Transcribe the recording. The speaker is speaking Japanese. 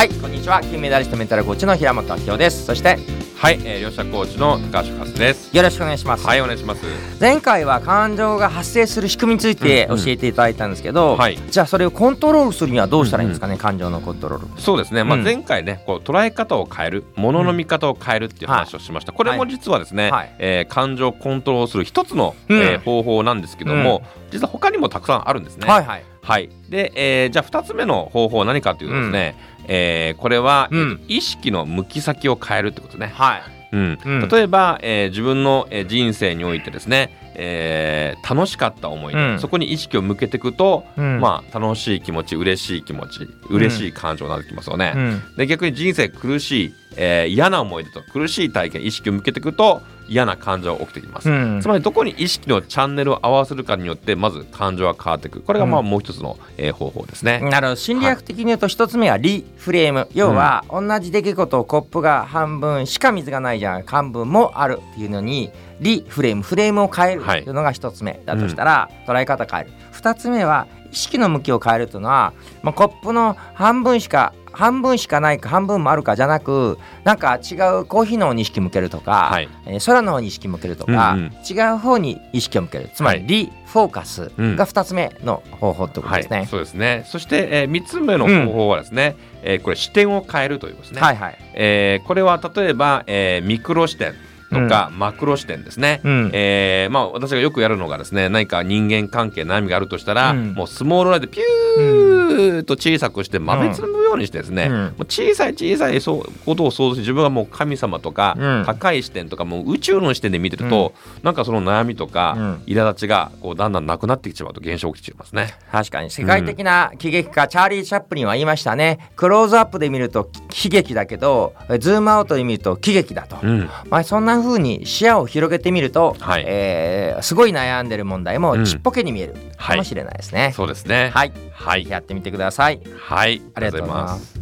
はいこんにちは。金メダリストメンタルコーチの平本明夫です。そしてはい、えー、両者コーチの高橋和です。よろしくお願いします。はいお願いします。前回は感情が発生する仕組みについて教えていただいたんですけど、うんはい、じゃあそれをコントロールするにはどうしたらいいんですかね、うんうん、感情のコントロール。そうですね、まあ、前回ねこう捉え方を変えるものの見方を変えるっていう話をしました、うん、これも実はですね、はい、えー、感情をコントロールする一つの、うん、えー、方法なんですけども、実は他にもたくさんあるんですね。はいはい。はい、で、えー、じゃあ2つ目の方法は何かというとですね、うん、えー、これは、うん、意識の向き先を変えるってことね。はい。うん、うん、例えば、えー、自分の、えー、人生においてですね、えー、楽しかった思い出、うん、そこに意識を向けていくと、うん、まあ、楽しい気持ち嬉しい気持ち嬉しい感情になってきますよね。うん、で逆に人生苦しい、えー、嫌な思い出と苦しい体験意識を向けていくと嫌な感情が起きてきます、つまりどこに意識のチャンネルを合わせるかによってまず感情が変わっていくこれがまあもう一つの、えー、方法ですね。なるほど。心理学的に言うと一つ目はリフレーム、はい、要は同じ出来事をコップが半分しか水がないじゃん半分もあるっていうのにリフレームフレームを変えるとい。うのが一つ目だとしたら、捉え方変える。二つ目は意識の向きを変えるというのは、まあ、コップの半分しか半分しかないか半分もあるかじゃなくなんか違うコーヒーの方に意識向けるとか、はい、えー、空の方に意識向けるとか、うんうん、違う方に意識を向ける。つまりリフォーカスが2つ目の方法ってことですね。はい、そうですね。そして、えー、3つ目の方法はですね、うん、えー、これ視点を変えるということですね。はいはい。えー、これは例えば、えー、ミクロ視点とか、うん、マクロ視点ですね、うん、えー、まあ、私がよくやるのがですね何か人間関係悩みがあるとしたら、うん、もうスモールライトピューと小さくして豆粒のようにしてですね、うん、もう小さい小さいそうことを想像して自分がもう神様とか、高い視点とかもう宇宙の視点で見てると、うん、なんかその悩みとか、苛立ちがこうだんだんなくなってきてしまうと現象起きてしますね。確かに世界的な喜劇家、チャーリー・チャップリンは言いましたね。クローズアップで見ると悲劇だけどズームアウトで見ると喜劇だと、まあ、そんな風に視野を広げてみると、はい、えー、すごい悩んでる問題もちっぽけに見えるかもしれないですね。はい、そうですね。はい、はい、やってみてください。はい、ありがとうございます。